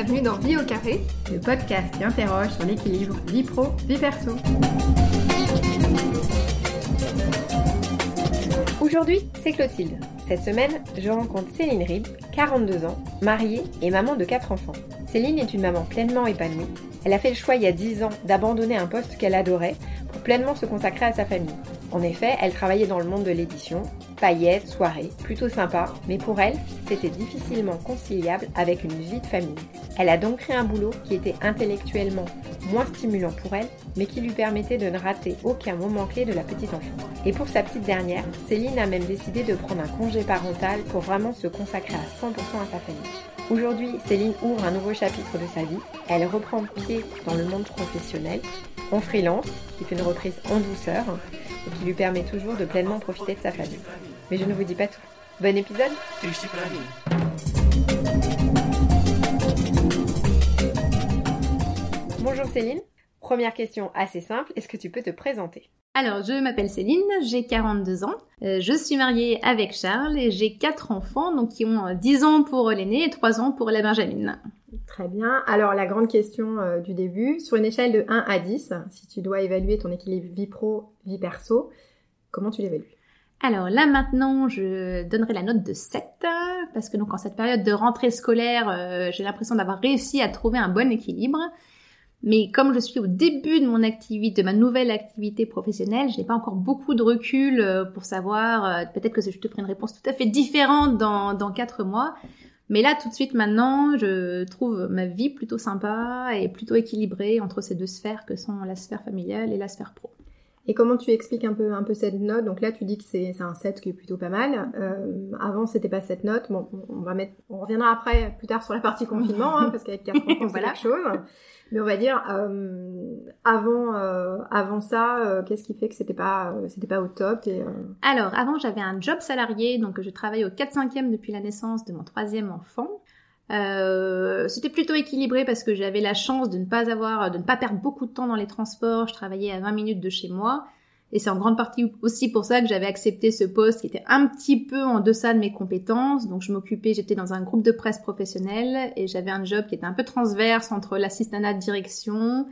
bienvenue dans Vie au carré, le podcast qui interroge sur l'équilibre vie pro, vie perso. Aujourd'hui, c'est Clotilde. Cette semaine, je rencontre Céline Rib, 42 ans, mariée et maman de 4 enfants. Céline est une maman pleinement épanouie. Elle a fait le choix il y a 10 ans d'abandonner un poste qu'elle adorait pour pleinement se consacrer à sa famille. En effet, elle travaillait dans le monde de l'édition, paillettes, soirées, plutôt sympa, mais pour elle, c'était difficilement conciliable avec une vie de famille. Elle a donc créé un boulot qui était intellectuellement moins stimulant pour elle, mais qui lui permettait de ne rater aucun moment clé de la petite enfance. Et pour sa petite dernière, Céline a même décidé de prendre un congé parental pour vraiment se consacrer à 100% à sa famille. Aujourd'hui, Céline ouvre un nouveau chapitre de sa vie. Elle reprend pied dans le monde professionnel, en freelance, qui fait une reprise en douceur qui lui permet toujours de pleinement profiter de sa famille. Mais je ne vous dis pas tout. Bon épisode Bonjour Céline. Première question assez simple, est-ce que tu peux te présenter? Alors, je m'appelle Céline, j'ai 42 ans. Euh, je suis mariée avec Charles et j'ai quatre enfants, donc qui ont 10 ans pour l'aîné et 3 ans pour la Benjamine. Très bien. Alors, la grande question euh, du début, sur une échelle de 1 à 10, si tu dois évaluer ton équilibre vie pro, vie perso, comment tu l'évalues? Alors là maintenant, je donnerai la note de 7 parce que donc en cette période de rentrée scolaire, euh, j'ai l'impression d'avoir réussi à trouver un bon équilibre. Mais comme je suis au début de mon activité, de ma nouvelle activité professionnelle, je n'ai pas encore beaucoup de recul euh, pour savoir, euh, peut-être que je te ferai une réponse tout à fait différente dans, dans 4 mois. Mais là, tout de suite maintenant, je trouve ma vie plutôt sympa et plutôt équilibrée entre ces deux sphères que sont la sphère familiale et la sphère pro. Et comment tu expliques un peu, un peu cette note? Donc là, tu dis que c'est un 7 qui est plutôt pas mal. Euh, avant, c'était pas cette note. Bon, on va mettre, on reviendra après, plus tard sur la partie confinement, hein, parce qu'avec 4 ans, c'est la chose. Mais on va dire euh, avant euh, avant ça, euh, qu'est-ce qui fait que c'était pas euh, c'était pas au top Alors avant j'avais un job salarié donc je travaillais au 4 5 e depuis la naissance de mon troisième enfant. c'était plutôt équilibré parce que j'avais la chance de ne pas avoir de ne pas perdre beaucoup de temps dans les transports. Je travaillais à 20 minutes de chez moi et c'est en grande partie aussi pour ça que j'avais accepté ce poste qui était un petit peu en deçà de mes compétences. Donc je m'occupais, j'étais dans un groupe de presse professionnel et j'avais un job qui était un peu transverse entre l'assistanat de direction,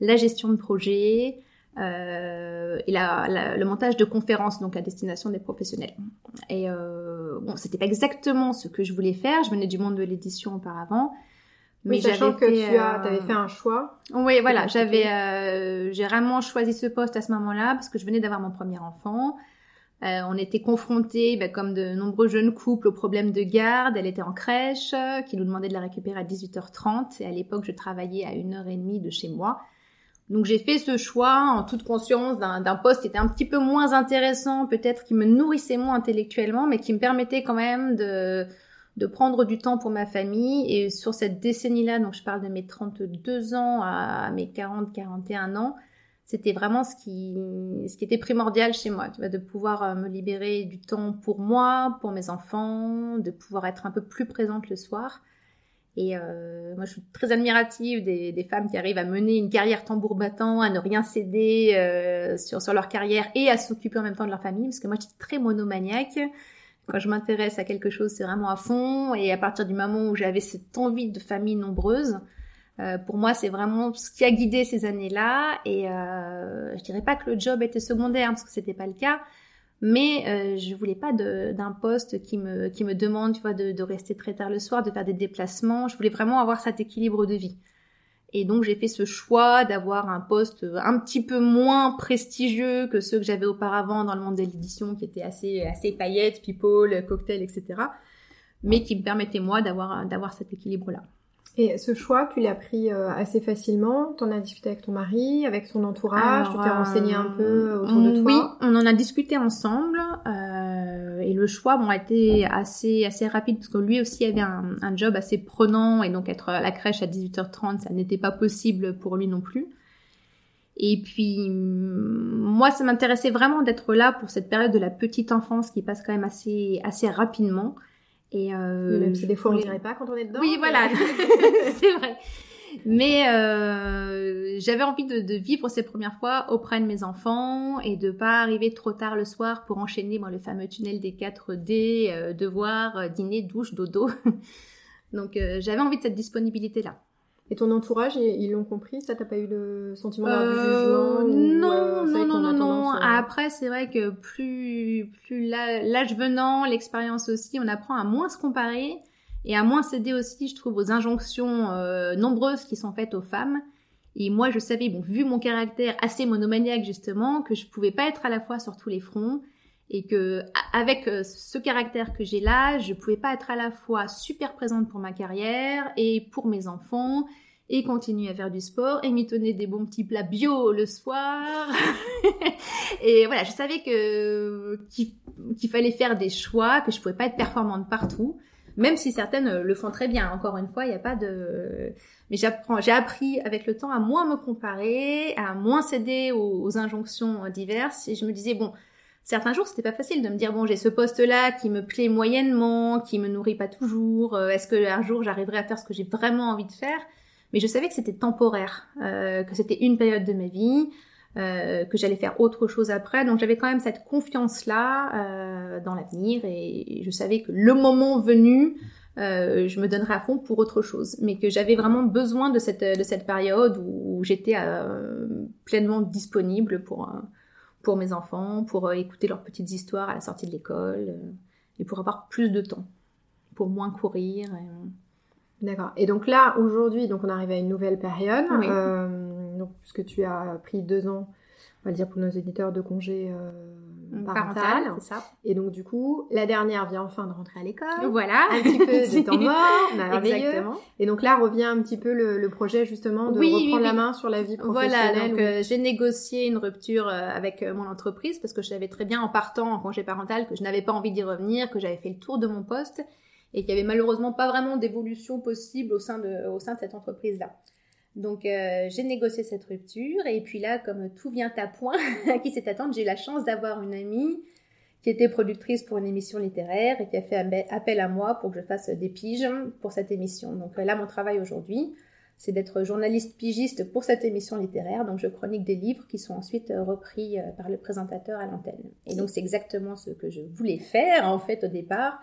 la gestion de projet euh, et la, le montage de conférences donc à destination des professionnels. Et euh, bon, c'était pas exactement ce que je voulais faire. Je venais du monde de l'édition auparavant. Mais sachant que tu as, avais fait un choix. Oui, voilà, j'avais, euh, j'ai vraiment choisi ce poste à ce moment-là parce que je venais d'avoir mon premier enfant. Euh, on était confrontés, bah, comme de nombreux jeunes couples, au problème de garde. Elle était en crèche, qui nous demandait de la récupérer à 18h30. Et à l'époque, je travaillais à une heure et demie de chez moi. Donc j'ai fait ce choix en toute conscience d'un poste qui était un petit peu moins intéressant, peut-être qui me nourrissait moins intellectuellement, mais qui me permettait quand même de de prendre du temps pour ma famille. Et sur cette décennie-là, donc je parle de mes 32 ans à mes 40, 41 ans, c'était vraiment ce qui, ce qui était primordial chez moi, tu vois, de pouvoir euh, me libérer du temps pour moi, pour mes enfants, de pouvoir être un peu plus présente le soir. Et euh, moi, je suis très admirative des, des, femmes qui arrivent à mener une carrière tambour battant, à ne rien céder euh, sur, sur leur carrière et à s'occuper en même temps de leur famille, parce que moi, je suis très monomaniaque. Quand je m'intéresse à quelque chose, c'est vraiment à fond. Et à partir du moment où j'avais cette envie de famille nombreuse, euh, pour moi, c'est vraiment ce qui a guidé ces années-là. Et euh, je dirais pas que le job était secondaire parce que c'était pas le cas, mais euh, je voulais pas d'un poste qui me qui me demande, tu vois, de, de, rester très tard le soir, de faire des déplacements. Je voulais vraiment avoir cet équilibre de vie. Et donc j'ai fait ce choix d'avoir un poste un petit peu moins prestigieux que ceux que j'avais auparavant dans le monde de l'édition, qui était assez assez paillettes, people, cocktail, etc. Mais qui me permettait moi d'avoir d'avoir cet équilibre là. Et ce choix, tu l'as pris euh, assez facilement? T'en as discuté avec ton mari, avec son entourage? Tu t'es renseigné un peu euh, autour de toi? Oui, on en a discuté ensemble. Euh, et le choix bon, a été assez, assez rapide parce que lui aussi avait un, un, job assez prenant et donc être à la crèche à 18h30, ça n'était pas possible pour lui non plus. Et puis, moi, ça m'intéressait vraiment d'être là pour cette période de la petite enfance qui passe quand même assez, assez rapidement. Et euh, même si des fois on dirait pas quand on est dedans. Oui, voilà, c'est vrai. Mais euh, j'avais envie de, de, vivre ces premières fois auprès de mes enfants et de pas arriver trop tard le soir pour enchaîner bon, le fameux tunnel des 4D, euh, devoir, euh, dîner, douche, dodo. Donc j'avais envie de cette disponibilité-là. Et ton entourage, ils l'ont compris Ça, t'as pas eu le sentiment d'avoir du jugement Non, non, non, non, non. Après, c'est vrai que plus, plus l'âge venant, l'expérience aussi, on apprend à moins se comparer et à moins céder aussi, je trouve, aux injonctions nombreuses qui sont faites aux femmes. Et moi, je savais, bon, vu mon caractère assez monomaniaque justement, que je pouvais pas être à la fois sur tous les fronts et que avec euh, ce caractère que j'ai là, je pouvais pas être à la fois super présente pour ma carrière et pour mes enfants et continuer à faire du sport et mitonner des bons petits plats bio le soir. et voilà, je savais que qu'il fallait faire des choix, que je pouvais pas être performante partout, même si certaines le font très bien. Encore une fois, il n'y a pas de mais j'apprends, j'ai appris avec le temps à moins me comparer, à moins céder aux, injonctions diverses. Et je me disais, bon, certains jours, c'était pas facile de me dire, bon, j'ai ce poste-là qui me plaît moyennement, qui me nourrit pas toujours. Euh, est-ce que un jour j'arriverai à faire ce que j'ai vraiment envie de faire? Mais je savais que c'était temporaire, euh, que c'était une période de ma vie. Euh, que j'allais faire autre chose après. Donc j'avais quand même cette confiance-là euh, dans l'avenir et je savais que le moment venu, euh, je me donnerais à fond pour autre chose. Mais que j'avais vraiment besoin de cette, de cette période où, j'étais pleinement disponible pour, pour mes enfants, pour écouter leurs petites histoires à la sortie de l'école et pour avoir plus de temps, pour moins courir. D'accord. Et donc là, aujourd'hui, donc on arrive à une nouvelle période. Oui. Donc, puisque tu as pris deux ans, on va le dire pour nos éditeurs, de congé parental. ça. Et donc du coup, la dernière vient enfin de rentrer à l'école. Voilà. Un petit peu de temps mort, Exactement. Et donc là revient un petit peu le, projet justement de reprendre la main sur la vie professionnelle. Voilà, donc euh, j'ai négocié une rupture euh, avec euh, mon entreprise parce que je savais très bien en partant en congé parental que je n'avais pas envie d'y revenir, que j'avais fait le tour de mon poste et qu'il y avait malheureusement pas vraiment d'évolution possible au sein de, au sein de cette entreprise-là. Donc euh, j'ai négocié cette rupture et puis là, comme tout vient à point, à qui c'est attendre, j'ai eu la chance d'avoir une amie qui était productrice pour une émission littéraire et qui a fait appel à moi pour que je fasse des piges pour cette émission. Donc là, mon travail aujourd'hui, c'est d'être journaliste pigiste pour cette émission littéraire. Donc je chronique des livres qui sont ensuite repris euh, par le présentateur à l'antenne. Et donc c'est exactement ce que je voulais faire en fait au départ.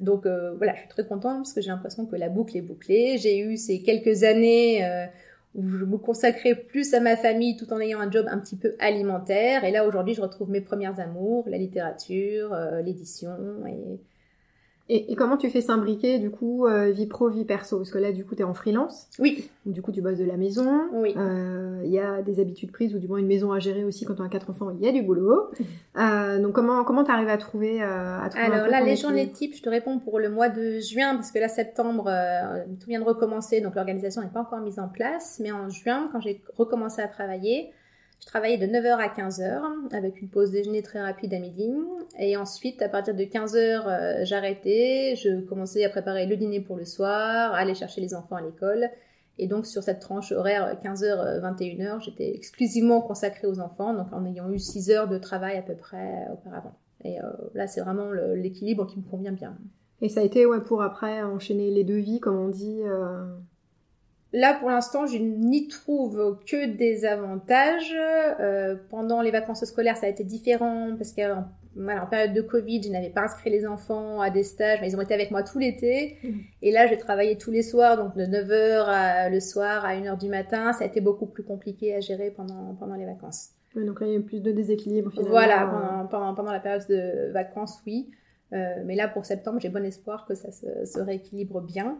Donc euh, voilà, je suis très contente parce que j'ai l'impression que la boucle est bouclée. J'ai eu ces quelques années où je me consacrais plus à ma famille tout en ayant un job un petit peu alimentaire. Et là, aujourd'hui, je retrouve mes premières amours, la littérature, euh, l'édition et et, comment tu fais s'imbriquer du coup euh, vie pro, vie perso? Parce que là du coup tu es en freelance. Oui. Du coup tu bosses de la maison. Oui. Euh, il y a des habitudes prises ou du moins une maison à gérer aussi quand on a quatre enfants, il y a du boulot. Euh, donc comment comment tu arrives à trouver à trouver Alors là les journées types, je te réponds pour le mois de juin parce que là septembre tout vient de recommencer donc l'organisation n'est pas encore mise en place, mais en juin quand j'ai recommencé à travailler, je travaillais de 9h à 15h avec une pause déjeuner très rapide à midi. Et ensuite, à partir de 15h, euh, j'arrêtais. Je commençais à préparer le dîner pour le soir, aller chercher les enfants à l'école. Et donc, sur cette tranche horaire 15h-21h, euh, j'étais exclusivement consacrée aux enfants, donc en ayant eu 6 heures de travail à peu près auparavant. Et euh, là, c'est vraiment l'équilibre qui me convient bien. Et ça a été ouais, pour après enchaîner les deux vies, comme on dit Là, pour l'instant, je n'y trouve que des avantages. Euh, pendant les vacances scolaires, ça a été différent parce qu'en en période de Covid, je n'avais pas inscrit les enfants à des stages, mais ils ont été avec moi tout l'été. Mmh. Et là, j'ai travaillé tous les soirs, donc de 9h le soir à 1h du matin. Ça a été beaucoup plus compliqué à gérer pendant, pendant les vacances. donc là, il y a eu plus de déséquilibre finalement. Voilà, pendant, pendant, la période de vacances, oui. Euh, mais là, pour septembre, j'ai bon espoir que ça se, se rééquilibre bien.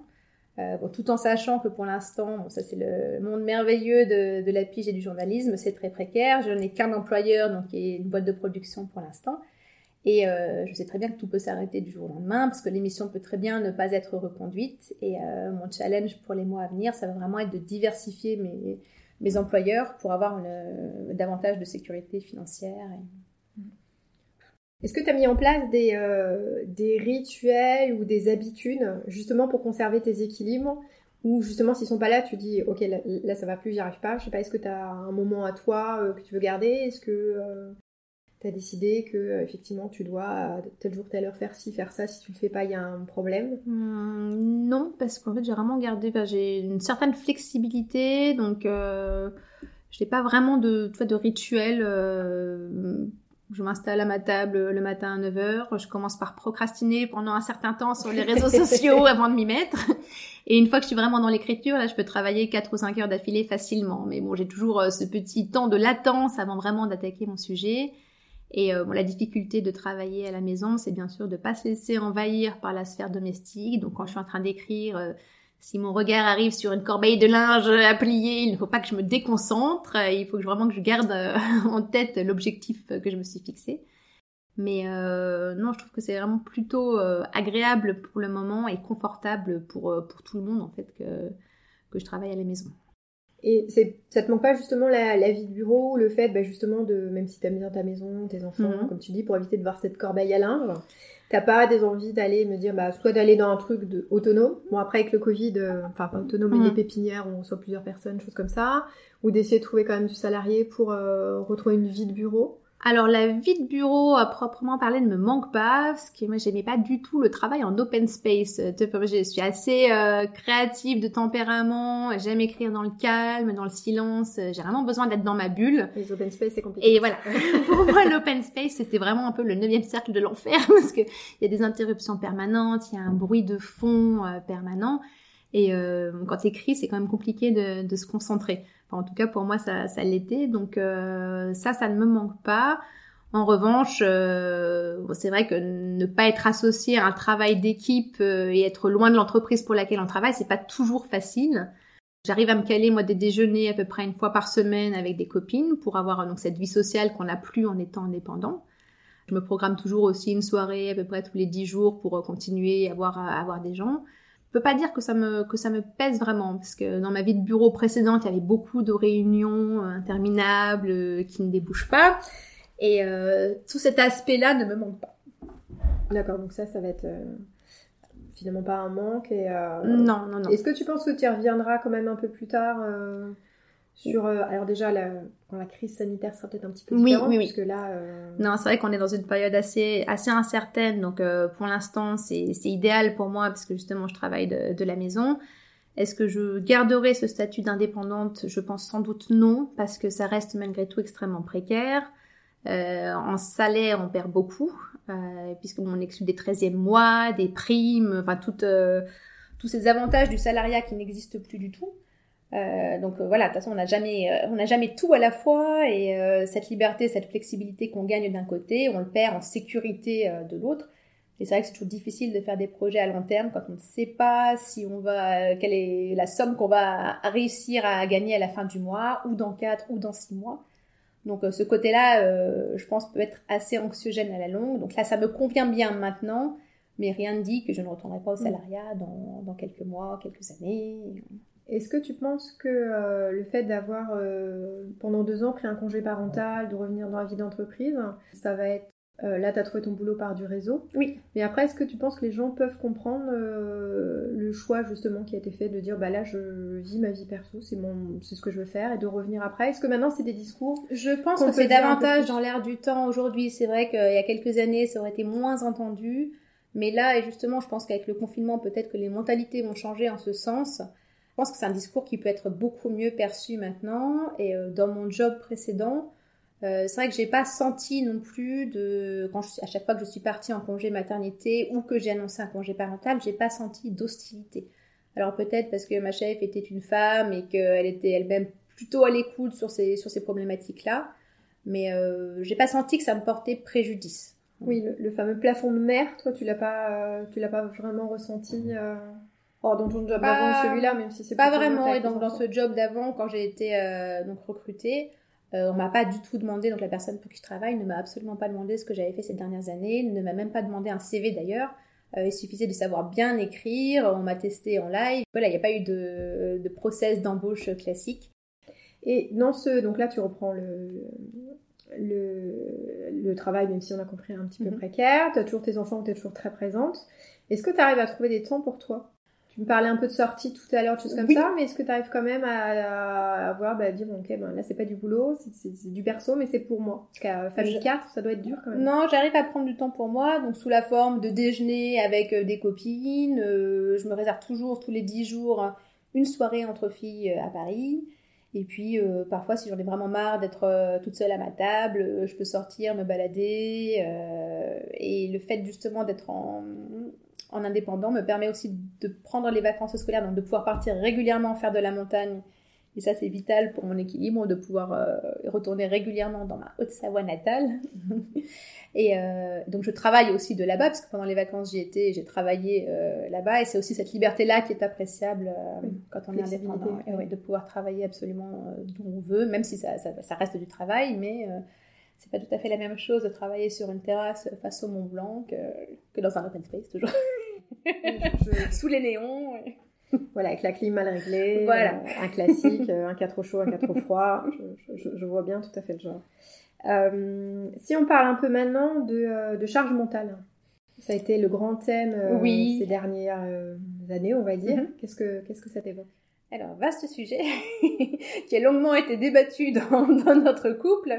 Euh, tout en sachant que pour l'instant, ça c'est le monde merveilleux de, la pige et du journalisme, c'est très précaire. Je n'ai qu'un employeur, donc qui une boîte de production pour l'instant. Et euh, je sais très bien que tout peut s'arrêter du jour au lendemain, parce que l'émission peut très bien ne pas être reconduite. Et euh, mon challenge pour les mois à venir, ça va vraiment être de diversifier mes employeurs pour avoir davantage de sécurité financière. Est-ce que tu as mis en place des, euh, des rituels ou des habitudes justement pour conserver tes équilibres ou justement s'ils sont pas là, tu dis ok là, ça va plus, j'y arrive pas. Je sais pas, est-ce que tu as un moment à toi euh, que tu veux garder? Est-ce que euh, tu as décidé que effectivement tu dois tel jour telle heure faire ci, faire ça, si tu le fais pas, il y a un problème? Mmh, Non, parce qu'en fait j'ai vraiment gardé, j'ai une certaine flexibilité, donc je n'ai pas vraiment de, de rituel Je m'installe à ma table le matin à 9h. Je commence par procrastiner pendant un certain temps sur les réseaux sociaux avant de m'y mettre. Et une fois que je suis vraiment dans l'écriture, là, je peux travailler 4 ou 5 heures d'affilée facilement. Mais bon, j'ai toujours ce petit temps de latence avant vraiment d'attaquer mon sujet. Et bon, la difficulté de travailler à la maison, c'est bien sûr de pas se laisser envahir par la sphère domestique. Donc quand je suis en train d'écrire, si mon regard arrive sur une corbeille de linge à plier, il ne faut pas que je me déconcentre. Il faut vraiment que je garde euh, en tête l'objectif que je me suis fixé. Mais euh, non, je trouve que c'est vraiment plutôt euh, agréable pour le moment et confortable pour, pour tout le monde en fait que, que je travaille à la maison. Et ça te manque pas justement la, vie de bureau, le fait bah, justement de, même si tu aimes bien ta maison, tes enfants, mhm. comme tu dis, pour éviter de voir cette corbeille à linge, T'as pas des envies d'aller me dire, bah, soit d'aller dans un truc de autonome. Bon, après, avec le Covid, euh, enfin, pas autonome, mais mm. des pépinières où on soit plusieurs personnes, choses comme ça. Ou d'essayer de trouver quand même du salarié pour euh, retrouver une vie de bureau. Alors la vie de bureau à proprement parler ne me manque pas parce que moi j'aimais pas du tout le travail en open space. Je suis assez euh, créative de tempérament, j'aime écrire dans le calme, dans le silence. J'ai vraiment besoin d'être dans ma bulle. Les open space c'est compliqué. Et voilà, pour moi l'open space c'était vraiment un peu le neuvième cercle de l'enfer parce que il y a des interruptions permanentes, il y a un bruit de fond euh, permanent et euh, quand t'écris c'est quand même compliqué de, de se concentrer en tout cas, pour moi, ça, ça l'était. Donc euh, ça, ça ne me manque pas. En revanche, euh, c'est vrai que ne pas être associé à un travail d'équipe euh, et être loin de l'entreprise pour laquelle on travaille, c'est pas toujours facile. J'arrive à me caler moi des déjeuners à peu près une fois par semaine avec des copines pour avoir donc cette vie sociale qu'on n'a plus en étant indépendant. Je me programme toujours aussi une soirée à peu près tous les dix jours pour continuer à avoir, à avoir des gens. Je peux pas dire que ça me que ça me pèse vraiment parce que dans ma vie de bureau précédente, il y avait beaucoup de réunions euh, interminables euh, qui ne débouchent pas et euh, tout cet aspect-là ne me manque pas. D'accord, donc ça, ça va être finalement pas un manque et non, non, non. Est-ce que tu penses que tu y reviendras quand même un peu plus tard sur euh, alors déjà la, quand la crise sanitaire sera peut-être un petit peu différente oui, oui, là euh, non c'est vrai qu'on est dans une période assez assez incertaine. Donc euh, pour l'instant c'est c'est idéal pour moi parce que justement je travaille de, de la maison. Est-ce que je garderai ce statut d'indépendante? Je pense sans doute non parce que ça reste malgré tout extrêmement précaire. En salaire on perd beaucoup puisque on exclut des 13e mois des primes enfin toutes tous ces avantages du salariat qui n'existent plus du tout euh, donc euh, voilà, de toute façon, on n'a jamais, euh, on n'a jamais tout à la fois, et cette liberté, cette flexibilité qu'on gagne d'un côté, on le perd en sécurité de l'autre. Et c'est vrai que c'est toujours difficile de faire des projets à long terme quand on ne sait pas si on va, quelle est la somme qu'on va réussir à gagner à la fin du mois, ou dans 4 ou dans 6 mois. Donc ce côté-là, je pense, peut être assez anxiogène à la longue. Donc là, ça me convient bien maintenant, mais rien ne dit que je ne retournerai pas au salariat dans, dans quelques mois, quelques années. Est-ce que tu penses que euh, le fait d'avoir euh, pendant deux ans pris un congé parental, de revenir dans la vie d'entreprise, ça va être euh, là, tu as trouvé ton boulot par du réseau? Oui. Mais après, est-ce que tu penses que les gens peuvent comprendre le choix justement qui a été fait de dire bah là, je vis ma vie perso, c'est mon, c'est ce que je veux faire, et de revenir après? Est-ce que maintenant c'est des discours Je pense que c'est davantage dans l'air du temps aujourd'hui. C'est vrai qu'il y a quelques années, ça aurait été moins entendu. Mais là, et justement, je pense qu'avec le confinement, peut-être que les mentalités vont changer en ce sens. Je pense que c'est un discours qui peut être beaucoup mieux perçu maintenant. Et euh, dans mon job précédent, euh, c'est vrai que j'ai pas senti non plus de quand à chaque fois que je suis partie en congé maternité ou que j'ai annoncé un congé parental, j'ai pas senti d'hostilité. Alors peut-être parce que ma chef était une femme et qu'elle était elle-même plutôt à l'écoute sur ces sur ces problématiques-là, mais euh, j'ai pas senti que ça me portait préjudice. Oui, le, fameux plafond de mer, tu l'as pas tu l'as pas vraiment ressenti Oh, dans ton job d'avant, celui-là, même si c'est pas vraiment. Et donc dans ce job d'avant, quand j'ai été euh, donc recrutée, euh, on m'a pas du tout demandé. Donc la personne pour qui je travaille ne m'a absolument pas demandé ce que j'avais fait ces dernières années, ne m'a même pas demandé un CV d'ailleurs. Euh, il suffisait de savoir bien écrire. On m'a testé en live. Voilà, il n'y a pas eu de, de process d'embauche classique. Et dans ce, donc là, tu reprends le, le, le travail, même si on a compris un petit peu mhm. précaire. Tu as toujours tes enfants, tu es toujours très présente. Est-ce que tu arrives à trouver des temps pour toi? Tu me parlais un peu de sortie tout à l'heure, de choses comme ça, mais est-ce que tu arrives quand même à, à, voir, bah, dire, bon, ok, ben, là, c'est pas du boulot, c'est du perso, mais c'est pour moi. Parce qu'à famille 4, ça doit être dur quand même. Non, j'arrive à prendre du temps pour moi, donc sous la forme de déjeuner avec euh, des copines. Euh, je me réserve toujours tous les 10 jours une soirée entre filles euh, à Paris. Et puis euh, parfois, si j'en ai vraiment marre d'être euh, toute seule à ma table, euh, je peux sortir, me balader. et le fait justement d'être en, en, indépendant me permet aussi de prendre les vacances scolaires, donc de pouvoir partir régulièrement faire de la montagne. Et ça, c'est vital pour mon équilibre, de pouvoir retourner régulièrement dans ma Haute-Savoie natale. Et euh, donc je travaille aussi de là-bas, parce que pendant les vacances j'y étais, j'ai travaillé euh, là-bas, et c'est aussi cette liberté-là qui est appréciable euh, quand on est indépendant, et, ouais, de pouvoir travailler absolument euh, d'où on veut, même si ça, ça, ça reste du travail, mais euh, c'est pas tout à fait la même chose de travailler sur une terrasse face au Mont Blanc que, que dans un open space toujours, je... sous les néons. Voilà, avec la clim mal réglée, voilà. un classique, un cas trop chaud, un cas trop froid, je, je, je vois bien tout à fait le genre. Euh, si on parle un peu maintenant de, euh, de, charge mentale, ça a été le grand thème euh, oui. ces dernières années, on va dire. Mm -hmm. Qu'est-ce que qu'est-ce que ça t'évoque? Alors, vaste sujet qui a longuement été débattu dans, dans notre couple.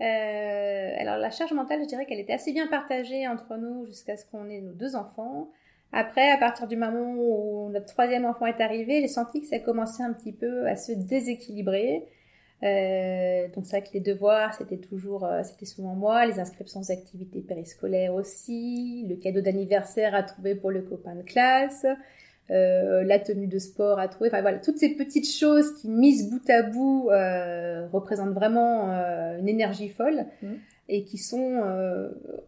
Euh, alors, la charge mentale, je dirais qu'elle était assez bien partagée entre nous jusqu'à ce qu'on ait nos deux enfants. Après, à partir du moment où notre troisième enfant est arrivé, j'ai senti que ça commençait un petit peu à se déséquilibrer. Euh, donc c'est vrai que les devoirs, c'était toujours, euh, c'était souvent moi, les inscriptions aux activités périscolaires aussi, le cadeau d'anniversaire à trouver pour le copain de classe, euh, la tenue de sport à trouver, enfin voilà, toutes ces petites choses qui mises bout à bout représentent vraiment une énergie folle. Mmh. Et qui sont,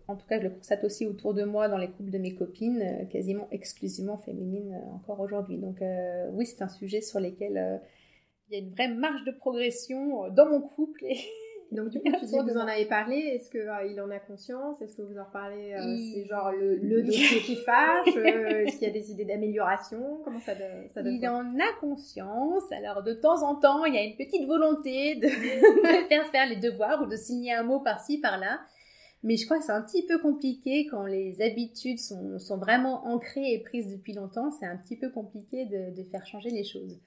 en tout cas je le constate aussi autour de moi dans les couples de mes copines, quasiment exclusivement féminines encore aujourd'hui. Donc oui, c'est un sujet sur lequel il y a une vraie marge de progression euh, dans mon couple. Et... Donc du coup, tu dis que vous en avez parlé. Est-ce que euh, il en a conscience? Est-ce que vous en reparlez euh, il... C'est genre le, le dossier qui fâche? Euh, Est-ce qu'il y a des idées d'amélioration? Comment ça, ça donne Il en a conscience. Alors de temps en temps, il y a une petite volonté de, de faire faire les devoirs ou de signer un mot par-ci par-là. Mais je crois que c'est un petit peu compliqué quand les habitudes sont, sont vraiment ancrées et prises depuis longtemps. C'est un petit peu compliqué de, de faire changer les choses.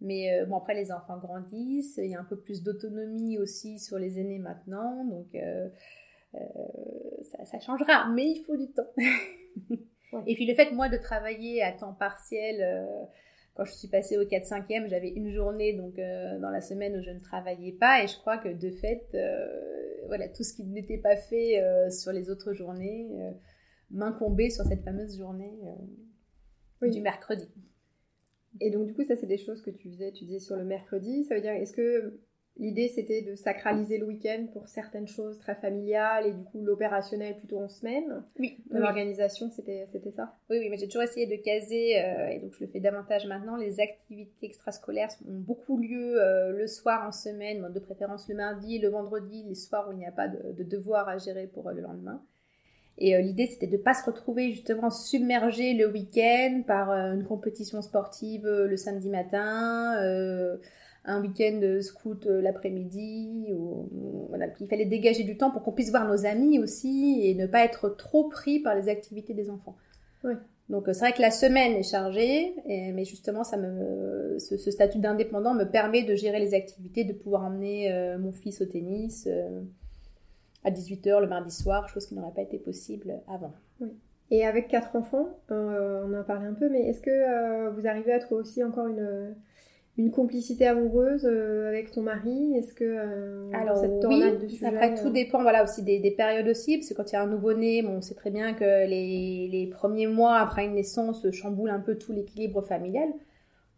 Mais euh, bon, après, les enfants grandissent, il y a un peu plus d'autonomie aussi sur les aînés maintenant, donc euh, euh, ça, ça, changera, mais il faut du temps. ouais. Et puis le fait, moi, de travailler à temps partiel, quand je suis passée au 4-5e, j'avais une journée donc dans la semaine où je ne travaillais pas, et je crois que de fait, voilà, tout ce qui n'était pas fait sur les autres journées m'incombait sur cette fameuse journée oui. du mercredi. Et donc, du coup, ça, c'est des choses que tu faisais, tu disais sur le mercredi. Ça veut dire, est-ce que l'idée, c'était de sacraliser le week-end pour certaines choses très familiales et du coup, l'opérationnel plutôt en semaine? Oui. De l'organisation, c'était ça? Oui, oui, mais j'ai toujours essayé de caser, euh, et donc je le fais davantage maintenant, les activités extrascolaires ont beaucoup lieu euh, le soir en semaine, de préférence le mardi, le vendredi, les soirs où il n'y a pas de, de devoir à gérer pour euh, le lendemain. Et euh, l'idée, c'était de ne pas se retrouver justement submergé le week-end par euh, une compétition sportive euh, le samedi matin, un week-end de scout l'après-midi. Voilà. Il fallait dégager du temps pour qu'on puisse voir nos amis aussi et ne pas être trop pris par les activités des enfants. Oui. Donc c'est vrai que la semaine est chargée, et, mais justement, ça me, ce, ce statut d'indépendant me permet de gérer les activités, de pouvoir emmener mon fils au tennis à 18h le mardi soir, chose qui n'aurait pas été possible avant. Oui. Et avec quatre enfants, euh, on en a parlé un peu, mais est-ce que euh, vous arrivez à trouver aussi encore une, une complicité amoureuse euh, avec ton mari? Est-ce que euh, Alors cette oui, de sujet, après tout dépend voilà aussi des, des, périodes aussi, parce que quand il y a un nouveau-né, bon, on sait très bien que les, les premiers mois après une naissance chamboulent un peu tout l'équilibre familial.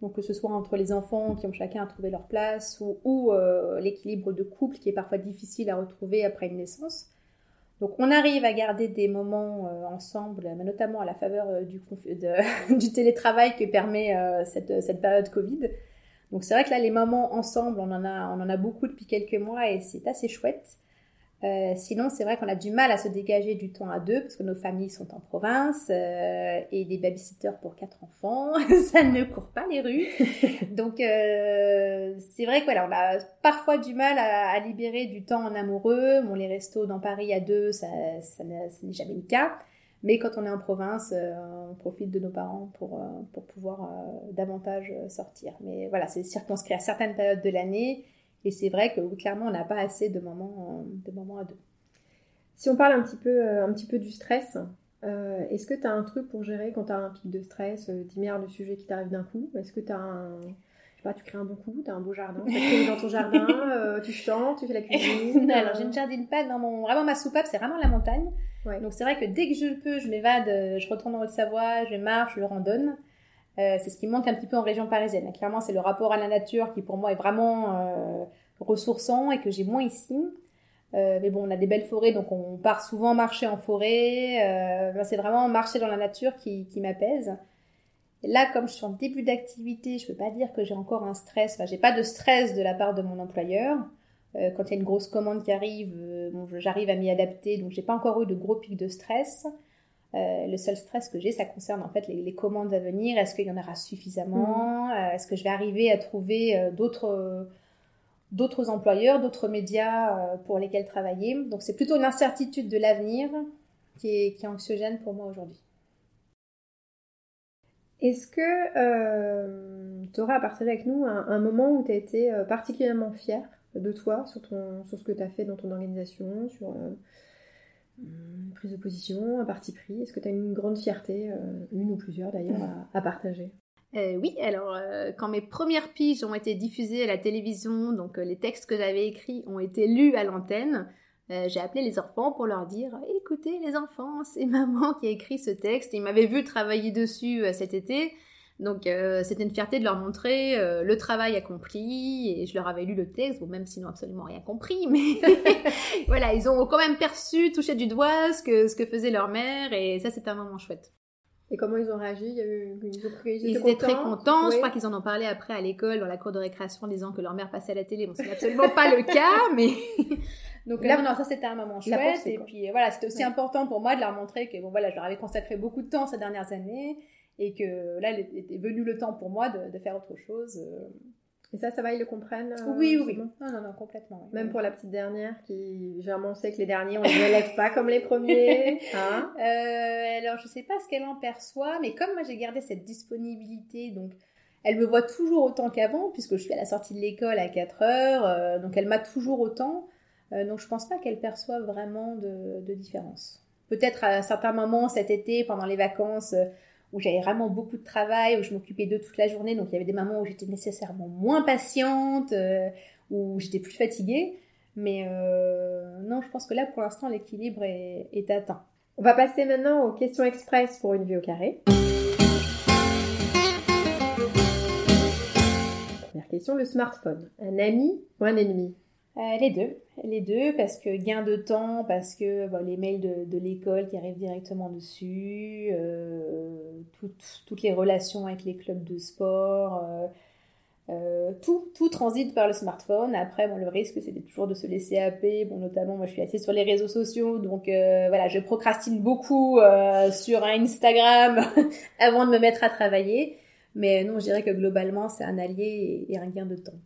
Donc que ce soit entre les enfants qui ont chacun trouvé leur place ou, ou euh, l'équilibre de couple qui est parfois difficile à retrouver après une naissance. Donc on arrive à garder des moments euh, ensemble, mais notamment à la faveur euh, du, du télétravail que permet euh, cette, cette, période Covid. Donc c'est vrai que là les moments ensemble, on en a, on en a beaucoup depuis quelques mois et c'est assez chouette. Euh, sinon, c'est vrai qu'on a du mal à se dégager du temps à deux parce que nos familles sont en province euh, et des babysitters pour quatre enfants, ça ne court pas les rues. Donc, euh, c'est vrai que voilà, on a parfois du mal à, à, libérer du temps en amoureux. Bon, les restos dans Paris à deux, ça, ça n'est jamais le cas. Mais quand on est en province, euh, on profite de nos parents pour, euh, pour pouvoir davantage sortir. Mais voilà, c'est circonscrit à certaines périodes de l'année et c'est vrai que clairement, on n'a pas assez de moments, de moments à deux. Si on parle un petit peu, un petit peu du stress, euh, est-ce que tu as un truc pour gérer quand tu as un pic de stress, euh, 10 milliards de sujets qui t'arrivent d'un coup? Est-ce que tu as un, sais pas, tu crées un bon coup, tu as un beau jardin, tu dans ton jardin, euh, tu chantes, tu fais la cuisine. Alors j'ai une jardine pas dans mon vraiment ma soupape, c'est vraiment la montagne. Donc c'est vrai que dès que je peux, je m'évade, je retourne en Haute-Savoie, je marche, je randonne. Euh, c'est ce qui manque un petit peu en région parisienne. Clairement, c'est le rapport à la nature qui pour moi est vraiment euh, ressourçant et que j'ai moins ici. Euh, mais bon, on a des belles forêts, donc on part souvent marcher en forêt. c'est vraiment marcher dans la nature qui, m'apaise. Là, comme je suis en début d'activité, je peux pas dire que j'ai encore un stress. Enfin, j'ai pas de stress de la part de mon employeur. quand il y a une grosse commande qui arrive, j'arrive à m'y adapter, donc j'ai pas encore eu de gros pics de stress. Euh, le seul stress que j'ai, ça concerne en fait les, commandes à venir. Est-ce qu'il y en aura suffisamment mm. euh, Est-ce que je vais arriver à trouver euh, d'autres d'autres employeurs, d'autres médias pour lesquels travailler? Donc c'est plutôt une incertitude de l'avenir qui est, qui est anxiogène pour moi aujourd'hui. Est-ce que tu aurais à partager avec nous un, moment où tu as été particulièrement fier de toi sur, ton, sur ce que tu as fait dans ton organisation, sur une prise de position, un parti pris. Est-ce que tu as une grande fierté, euh, une ou plusieurs d'ailleurs, à, partager? Euh, oui, alors euh, quand mes premières piges ont été diffusées à la télévision, donc les textes que j'avais écrits ont été lus à l'antenne, j'ai appelé les enfants pour leur dire écoutez les enfants, c'est maman qui a écrit ce texte. Ils m'avaient vu travailler dessus cet été, donc euh, c'était une fierté de leur montrer euh, le travail accompli et je leur avais lu le texte, bon même s'ils n'ont absolument rien compris, mais voilà, ils ont quand même perçu, touché du doigt ce que, ce que faisait leur mère et ça c'était un moment chouette. Et comment ils ont réagi? Il y a eu... Ils, étaient, très contents? Je crois qu'ils en ont parlé après à l'école, dans la cour de récréation, disant que leur mère passait à la télé. Bon, c'est absolument pas le cas, mais donc là, non, ça c'était un moment chouette. Et puis voilà, c'était aussi important pour moi de leur montrer que bon voilà, je leur avais consacré beaucoup de temps ces dernières années et que là, il était venu le temps pour moi de, faire autre chose. Euh. Et ça, ça va, ils le comprennent euh, Oui, oui, Non, non, non, complètement. Même pour la petite dernière qui, généralement, on sait que les derniers, on ne les élève pas comme les premiers. Hein? Euh, alors, je sais pas ce qu'elle en perçoit, mais comme moi, j'ai gardé cette disponibilité, donc elle me voit toujours autant qu'avant, puisque je suis à la sortie de l'école à 4 heures, donc elle m'a toujours autant. donc, je pense pas qu'elle perçoive vraiment de, de différence. Peut-être à un certain moment cet été, pendant les vacances, où j'avais vraiment beaucoup de travail, où je m'occupais d'eux toute la journée. Donc il y avait des moments où j'étais nécessairement moins patiente, euh, où j'étais plus fatiguée. Mais euh, non, je pense que là, pour l'instant, l'équilibre est, est, atteint. On va passer maintenant aux questions express pour une vie au carré. Première question, le smartphone. Un ami ou un ennemi? Euh, les deux, les deux, parce que gain de temps, parce que les mails de, l'école qui arrivent directement dessus, euh, toutes les relations avec les clubs de sport, euh, tout, tout transite par le smartphone. Après, le risque, c'est toujours de se laisser happer. Bon, notamment, moi, je suis assez sur les réseaux sociaux, donc voilà, je procrastine beaucoup sur Instagram avant de me mettre à travailler. Mais non, je dirais que globalement, c'est un allié et un gain de temps.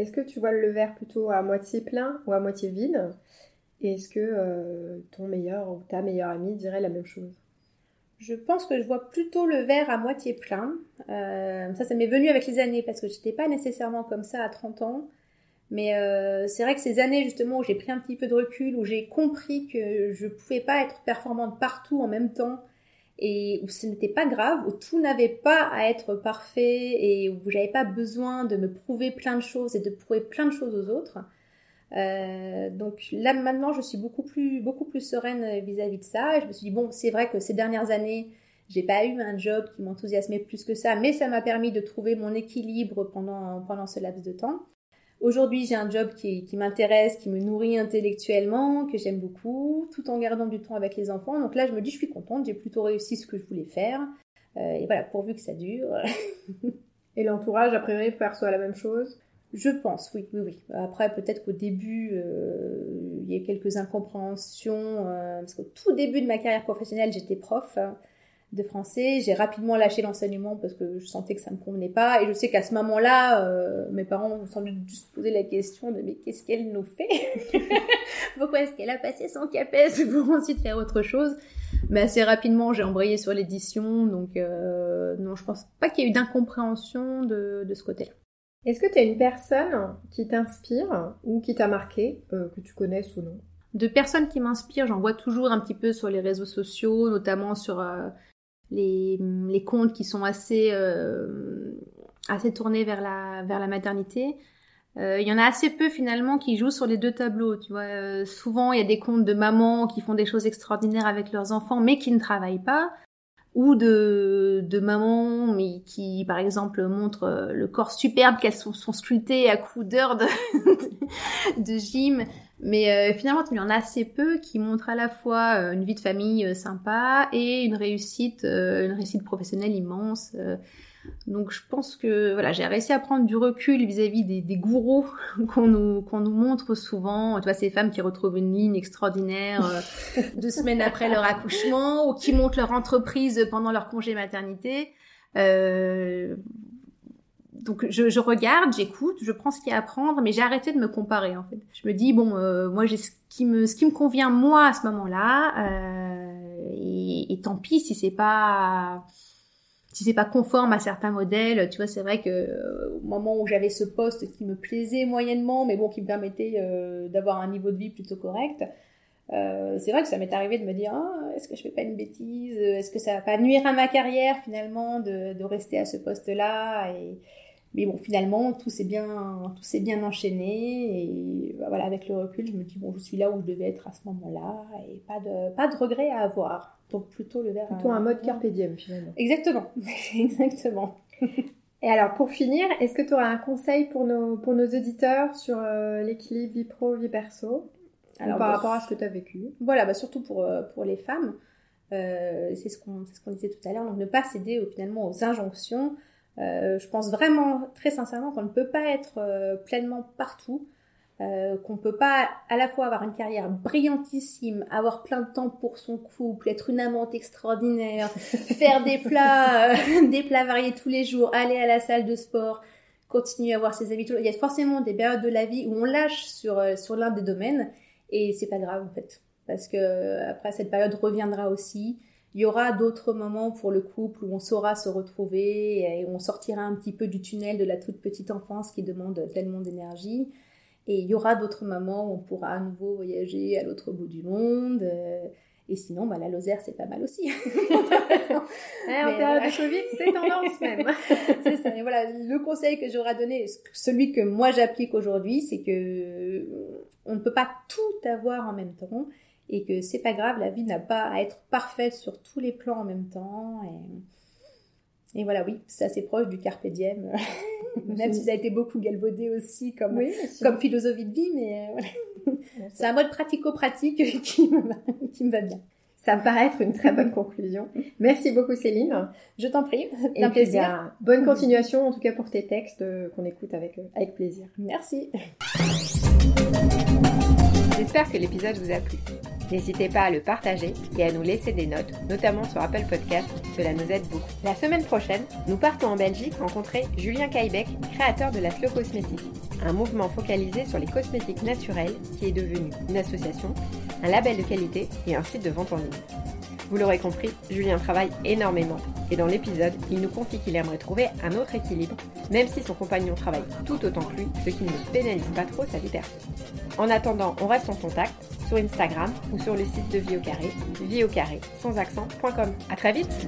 Est-ce que tu vois le verre plutôt à moitié plein ou à moitié vide? Est-ce que euh, ton meilleur ou ta meilleure amie dirait la même chose? Je pense que je vois plutôt le verre à moitié plein. Euh, ça, ça m'est venu avec les années parce que j'étais pas nécessairement comme ça à 30 ans. Mais euh, c'est vrai que ces années justement où j'ai pris un petit peu de recul, où j'ai compris que je pouvais pas être performante partout en même temps, et où ce n'était pas grave, où tout n'avait pas à être parfait et où j'avais pas besoin de me prouver plein de choses et de prouver plein de choses aux autres. Euh, donc là maintenant je suis beaucoup plus beaucoup plus sereine vis-à-vis de ça. Et je me suis dit bon c'est vrai que ces dernières années j'ai pas eu un job qui m'enthousiasmait plus que ça, mais ça m'a permis de trouver mon équilibre pendant pendant ce laps de temps. Aujourd'hui, j'ai un job qui, m'intéresse, qui me nourrit intellectuellement, que j'aime beaucoup, tout en gardant du temps avec les enfants. Donc là, je me dis, je suis contente, j'ai plutôt réussi ce que je voulais faire. Euh, et voilà, pourvu que ça dure. et l'entourage, a priori, perçoit la même chose? Je pense, oui, oui, oui. Après, peut-être qu'au début, euh, il y a quelques incompréhensions, euh, parce qu'au tout début de ma carrière professionnelle, j'étais prof. Hein de français. J'ai rapidement lâché l'enseignement parce que je sentais que ça me convenait pas. Et je sais qu'à ce moment-là, euh, mes parents ont sans doute juste poser la question de mais qu'est-ce qu'elle nous fait? Pourquoi est-ce qu'elle a passé son CAPES pour ensuite faire autre chose? Mais assez rapidement, j'ai embrayé sur l'édition. Donc euh, non, je pense pas qu'il y ait eu d'incompréhension de, de ce côté-là. Est-ce que tu as une personne qui t'inspire ou qui t'a marqué, euh, que tu connaisses ou non? De personnes qui m'inspirent, j'en vois toujours un petit peu sur les réseaux sociaux, notamment sur les, les comptes qui sont assez, euh, assez tournée vers la vers la maternité. Il y en a assez peu finalement qui jouent sur les deux tableaux. Tu vois, souvent il y a des comptes de mamans qui font des choses extraordinaires avec leurs enfants, mais qui ne travaillent pas ou de, de mamans mais qui par exemple montrent le corps superbe qu'elles sont, sont sculptées à coups d'heures de, de gym mais euh, finalement, il y en a assez peu qui montrent à la fois euh, une vie de famille euh, sympa et une réussite, une réussite professionnelle immense. donc je pense que voilà, j'ai réussi à prendre du recul vis-à-vis des, des, gourous qu'on nous qu'on nous montre souvent. Tu vois, ces femmes qui retrouvent une ligne extraordinaire deux semaines après leur accouchement ou qui montent leur entreprise pendant leur congé maternité. Euh, donc je, je regarde, j'écoute, je prends ce qu'il y a à prendre, mais j'ai arrêté de me comparer en fait. Je me dis bon, euh, moi j'ai ce qui me ce qui me convient moi à ce moment-là, euh, et, et, tant pis si c'est pas si c'est pas conforme à certains modèles. Tu vois, c'est vrai que euh, au moment où j'avais ce poste qui me plaisait moyennement, mais bon qui me permettait euh, d'avoir un niveau de vie plutôt correct. Euh, c'est vrai que ça m'est arrivé de me dire ah, est-ce que je fais pas une bêtise? Est-ce que ça va pas nuire à ma carrière finalement de, de rester à ce poste-là? Mais bon, finalement, tout s'est bien, tout s'est bien enchaîné et bah, voilà, avec le recul, je me dis bon, je suis là où je devais être à ce moment-là et pas de, pas de regret à avoir. Donc plutôt le verre. Plutôt un mode carpe diem finalement. Exactement, exactement. Et alors pour finir, est-ce que tu aurais un conseil pour nos, pour nos auditeurs sur euh, l'équilibre vie pro vie perso? Alors, par bah, rapport à ce que tu as vécu? Voilà, bah, surtout pour, euh, pour les femmes. Euh, c'est ce qu'on ce qu'on disait tout à l'heure, donc ne pas céder finalement aux injonctions. Euh, je pense vraiment, très sincèrement, qu'on ne peut pas être euh, pleinement partout, euh, qu'on peut pas à la fois avoir une carrière brillantissime, avoir plein de temps pour son couple, être une amante extraordinaire, faire des plats, des plats variés tous les jours, aller à la salle de sport, continuer à avoir ses habitudes. Il y a forcément des périodes de la vie où on lâche sur sur l'un des domaines et c'est pas grave en fait, parce que après cette période reviendra aussi. Il y aura d'autres moments pour le couple où on saura se retrouver et on sortira un petit peu du tunnel de la toute petite enfance qui demande tellement d'énergie. Et il y aura d'autres moments où on pourra à nouveau voyager à l'autre bout du monde. Et sinon, bah, la Lozère, c'est pas mal aussi. en période de Covid, c'est tendance même. c'est ça. Et voilà, le conseil que j'aurais donné, celui que moi j'applique aujourd'hui, c'est que on ne peut pas tout avoir en même temps et que c'est pas grave, la vie n'a pas à être parfaite sur tous les plans en même temps. Et, et voilà, oui, c'est assez proche du carpe diem, même si ça a été beaucoup galvaudé aussi comme, comme philosophie de vie, mais euh, voilà. c'est un mode pratico-pratique qui me, qui me va bien. Ça me paraît être une très bonne conclusion. Merci beaucoup Céline. Je t'en prie. Et un plaisir. Bah, bonne continuation en tout cas pour tes textes euh, qu'on écoute avec, euh, avec plaisir. Merci. J'espère que l'épisode vous a plu. N'hésitez pas à le partager et à nous laisser des notes, notamment sur Apple Podcast, cela nous aide beaucoup. La semaine prochaine, nous partons en Belgique rencontrer Julien Kaibeck, créateur de la Slow Cosmétique, un mouvement focalisé sur les cosmétiques naturels qui est devenu une association, un label de qualité et un site de vente en ligne. Vous l'aurez compris, Julien travaille énormément et dans l'épisode, il nous confie qu'il aimerait trouver un autre équilibre, même si son compagnon travaille tout autant que lui, ce qui ne pénalise pas trop sa vie perso. En attendant, on reste en contact sur Instagram ou sur le site de Vie au Carré, vie au carré sans très vite!